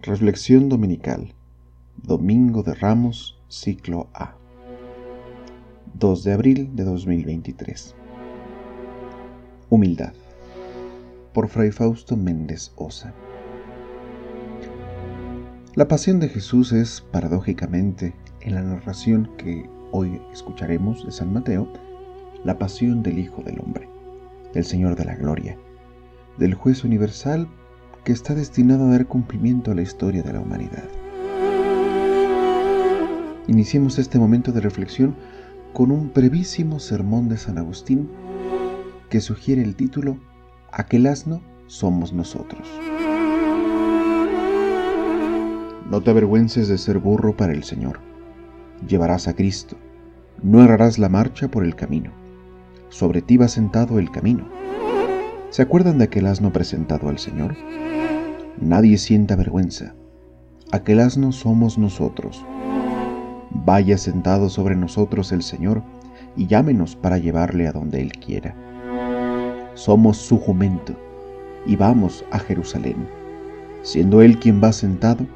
Reflexión Dominical, Domingo de Ramos, ciclo A, 2 de abril de 2023. Humildad, por Fray Fausto Méndez Osa. La pasión de Jesús es, paradójicamente, en la narración que hoy escucharemos de San Mateo, la pasión del Hijo del Hombre, del Señor de la Gloria, del Juez Universal que está destinado a dar cumplimiento a la historia de la humanidad. Iniciemos este momento de reflexión con un brevísimo sermón de San Agustín que sugiere el título Aquel asno somos nosotros. No te avergüences de ser burro para el Señor. Llevarás a Cristo. No errarás la marcha por el camino. Sobre ti va sentado el camino. ¿Se acuerdan de aquel asno presentado al Señor? Nadie sienta vergüenza. Aquel asno somos nosotros. Vaya sentado sobre nosotros el Señor y llámenos para llevarle a donde Él quiera. Somos su jumento y vamos a Jerusalén. Siendo Él quien va sentado,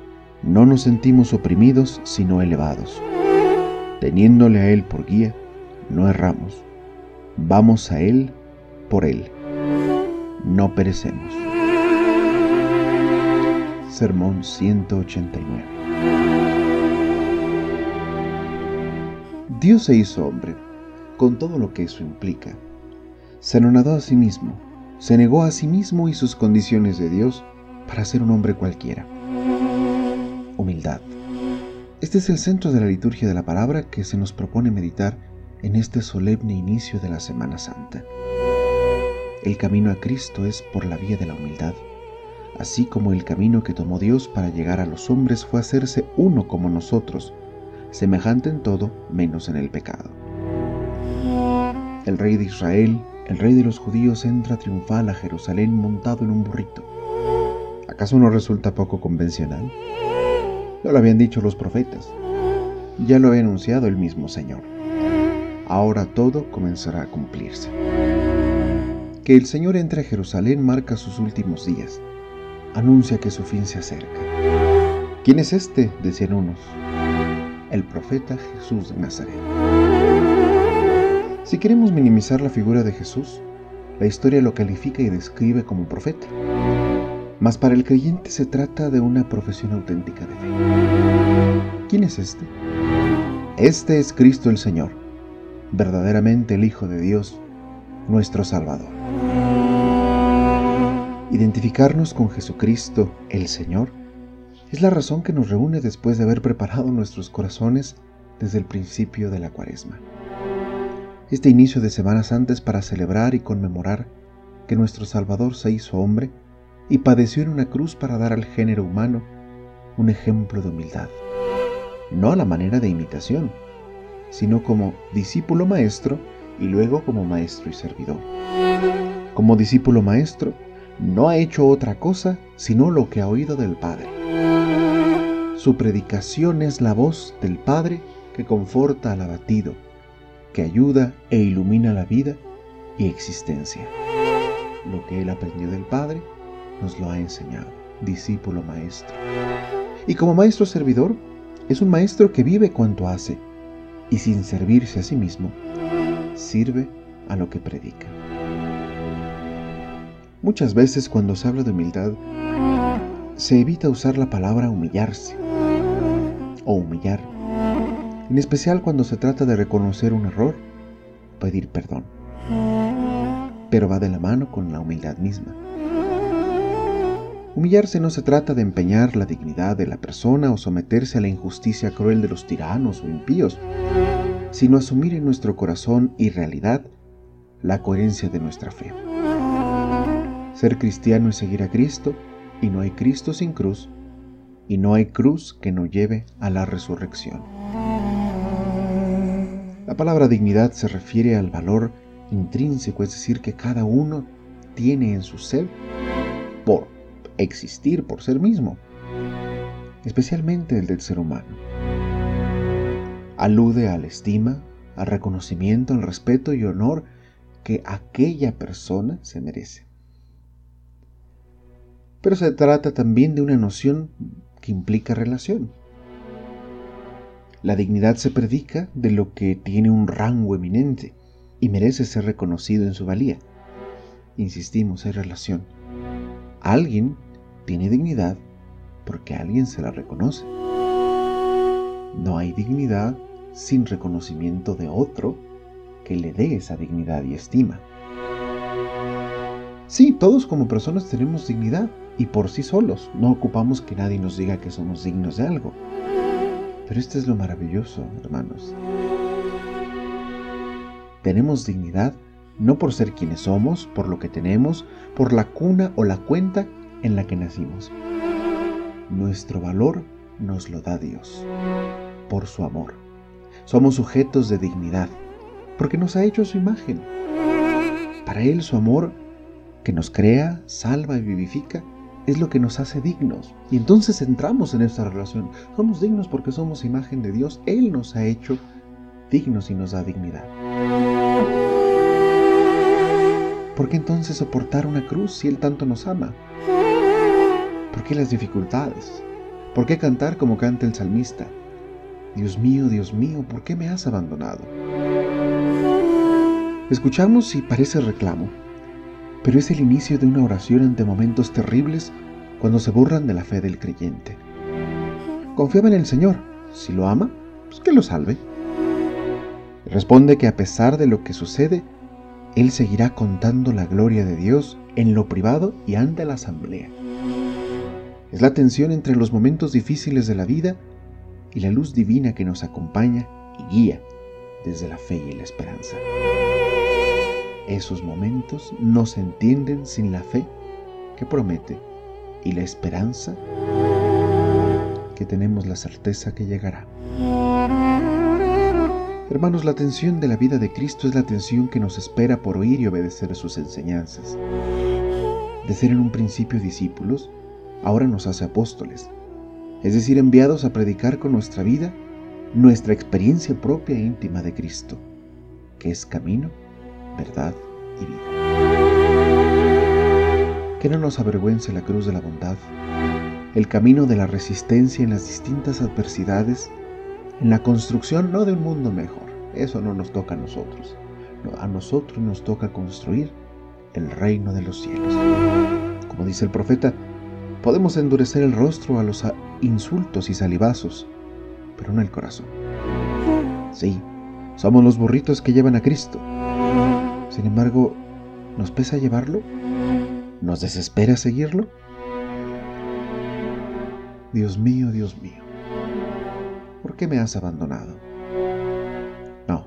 no nos sentimos oprimidos sino elevados. Teniéndole a Él por guía, no erramos. Vamos a Él por Él. No perecemos. Sermón 189. Dios se hizo hombre, con todo lo que eso implica. Se anonadó a sí mismo, se negó a sí mismo y sus condiciones de Dios para ser un hombre cualquiera. Humildad. Este es el centro de la liturgia de la palabra que se nos propone meditar en este solemne inicio de la Semana Santa. El camino a Cristo es por la vía de la humildad así como el camino que tomó Dios para llegar a los hombres fue hacerse uno como nosotros, semejante en todo menos en el pecado. El rey de Israel, el rey de los judíos, entra triunfal a Jerusalén montado en un burrito. ¿Acaso no resulta poco convencional? No lo habían dicho los profetas. Ya lo había anunciado el mismo Señor. Ahora todo comenzará a cumplirse. Que el Señor entre a Jerusalén marca sus últimos días anuncia que su fin se acerca. ¿Quién es este? decían unos. El profeta Jesús de Nazaret. Si queremos minimizar la figura de Jesús, la historia lo califica y describe como profeta. Mas para el creyente se trata de una profesión auténtica de fe. ¿Quién es este? Este es Cristo el Señor, verdaderamente el Hijo de Dios, nuestro Salvador. Identificarnos con Jesucristo, el Señor, es la razón que nos reúne después de haber preparado nuestros corazones desde el principio de la cuaresma. Este inicio de Semana Santa es para celebrar y conmemorar que nuestro Salvador se hizo hombre y padeció en una cruz para dar al género humano un ejemplo de humildad, no a la manera de imitación, sino como discípulo maestro y luego como maestro y servidor. Como discípulo maestro, no ha hecho otra cosa sino lo que ha oído del Padre. Su predicación es la voz del Padre que conforta al abatido, que ayuda e ilumina la vida y existencia. Lo que él aprendió del Padre nos lo ha enseñado, discípulo maestro. Y como maestro servidor, es un maestro que vive cuanto hace y sin servirse a sí mismo, sirve a lo que predica. Muchas veces cuando se habla de humildad, se evita usar la palabra humillarse o humillar, en especial cuando se trata de reconocer un error, pedir perdón. Pero va de la mano con la humildad misma. Humillarse no se trata de empeñar la dignidad de la persona o someterse a la injusticia cruel de los tiranos o impíos, sino asumir en nuestro corazón y realidad la coherencia de nuestra fe. Ser cristiano es seguir a Cristo, y no hay Cristo sin cruz, y no hay cruz que no lleve a la resurrección. La palabra dignidad se refiere al valor intrínseco, es decir, que cada uno tiene en su ser por existir, por ser mismo, especialmente el del ser humano. Alude a la estima, al reconocimiento, al respeto y honor que aquella persona se merece pero se trata también de una noción que implica relación. La dignidad se predica de lo que tiene un rango eminente y merece ser reconocido en su valía. Insistimos, hay relación. Alguien tiene dignidad porque alguien se la reconoce. No hay dignidad sin reconocimiento de otro que le dé esa dignidad y estima. Sí, todos como personas tenemos dignidad y por sí solos no ocupamos que nadie nos diga que somos dignos de algo. Pero esto es lo maravilloso, hermanos. Tenemos dignidad no por ser quienes somos, por lo que tenemos, por la cuna o la cuenta en la que nacimos. Nuestro valor nos lo da Dios, por su amor. Somos sujetos de dignidad, porque nos ha hecho su imagen. Para Él su amor, que nos crea, salva y vivifica, es lo que nos hace dignos. Y entonces entramos en esta relación. Somos dignos porque somos imagen de Dios. Él nos ha hecho dignos y nos da dignidad. ¿Por qué entonces soportar una cruz si Él tanto nos ama? ¿Por qué las dificultades? ¿Por qué cantar como canta el salmista? Dios mío, Dios mío, ¿por qué me has abandonado? Escuchamos y parece reclamo, pero es el inicio de una oración ante momentos terribles cuando se burran de la fe del creyente. Confiaba en el Señor, si lo ama, pues que lo salve. Responde que a pesar de lo que sucede, él seguirá contando la gloria de Dios en lo privado y ante la asamblea. Es la tensión entre los momentos difíciles de la vida y la luz divina que nos acompaña y guía desde la fe y la esperanza. Esos momentos no se entienden sin la fe que promete y la esperanza que tenemos la certeza que llegará. Hermanos, la atención de la vida de Cristo es la atención que nos espera por oír y obedecer sus enseñanzas. De ser en un principio discípulos, ahora nos hace apóstoles, es decir, enviados a predicar con nuestra vida nuestra experiencia propia e íntima de Cristo, que es camino, verdad y vida. Que no nos avergüence la cruz de la bondad, el camino de la resistencia en las distintas adversidades en la construcción no de un mundo mejor. Eso no nos toca a nosotros. a nosotros nos toca construir el reino de los cielos. Como dice el profeta, podemos endurecer el rostro a los insultos y salivazos, pero no el corazón. Sí, somos los burritos que llevan a Cristo. Sin embargo, ¿nos pesa llevarlo? ¿Nos desespera seguirlo? Dios mío, Dios mío. ¿por qué me has abandonado? No,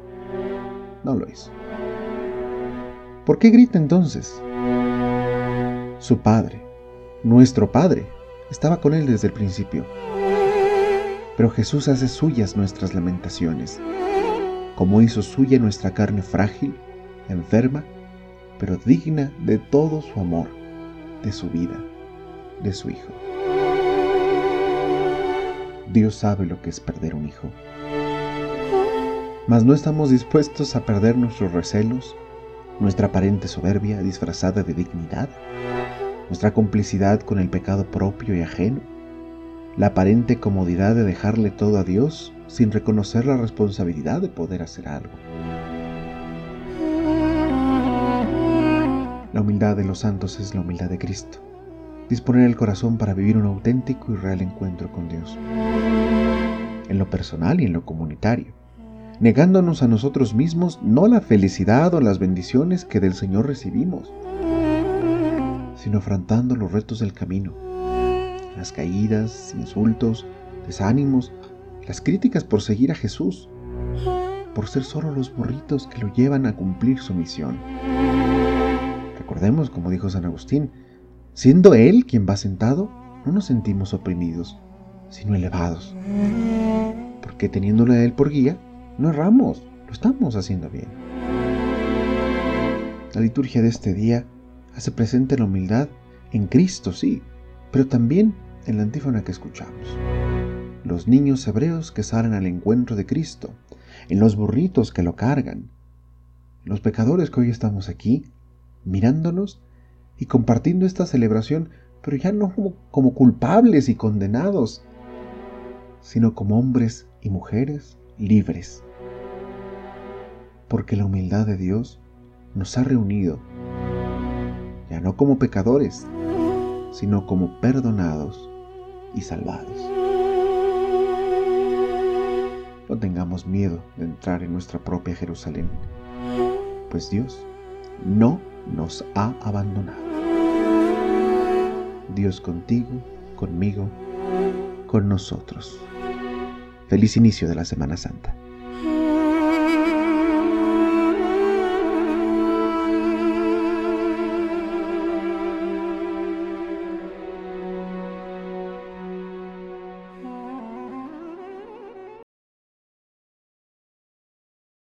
no lo hizo. ¿Por qué grita entonces? Su padre, nuestro padre, estaba con él desde el principio. Pero Jesús hace suyas nuestras lamentaciones, como hizo suya nuestra carne frágil, enferma, pero digna de todo su amor, de su vida, de su Hijo. Dios sabe lo que es perder un hijo. Mas no estamos dispuestos a perder nuestros recelos, nuestra aparente soberbia disfrazada de dignidad, nuestra complicidad con el pecado propio y ajeno, la aparente comodidad de dejarle todo a Dios sin reconocer la responsabilidad de poder hacer algo. La humildad de los santos es la humildad de Cristo disponer el corazón para vivir un auténtico y real encuentro con Dios, en lo personal y en lo comunitario, negándonos a nosotros mismos no la felicidad o las bendiciones que del Señor recibimos, sino afrontando los retos del camino, las caídas, insultos, desánimos, las críticas por seguir a Jesús, por ser solo los burritos que lo llevan a cumplir su misión. Recordemos, como dijo San Agustín, Siendo Él quien va sentado, no nos sentimos oprimidos, sino elevados. Porque teniéndole a Él por guía, no erramos, lo estamos haciendo bien. La liturgia de este día hace presente la humildad en Cristo, sí, pero también en la antífona que escuchamos. Los niños hebreos que salen al encuentro de Cristo, en los burritos que lo cargan, los pecadores que hoy estamos aquí, mirándonos y compartiendo esta celebración, pero ya no como, culpables y condenados, sino como hombres y mujeres libres. Porque la humildad de Dios nos ha reunido, ya no como pecadores, sino como perdonados y salvados. No tengamos miedo de entrar en nuestra propia Jerusalén, pues Dios no nos ha abandonado. Dios contigo, conmigo, con nosotros. Feliz inicio de la Semana Santa.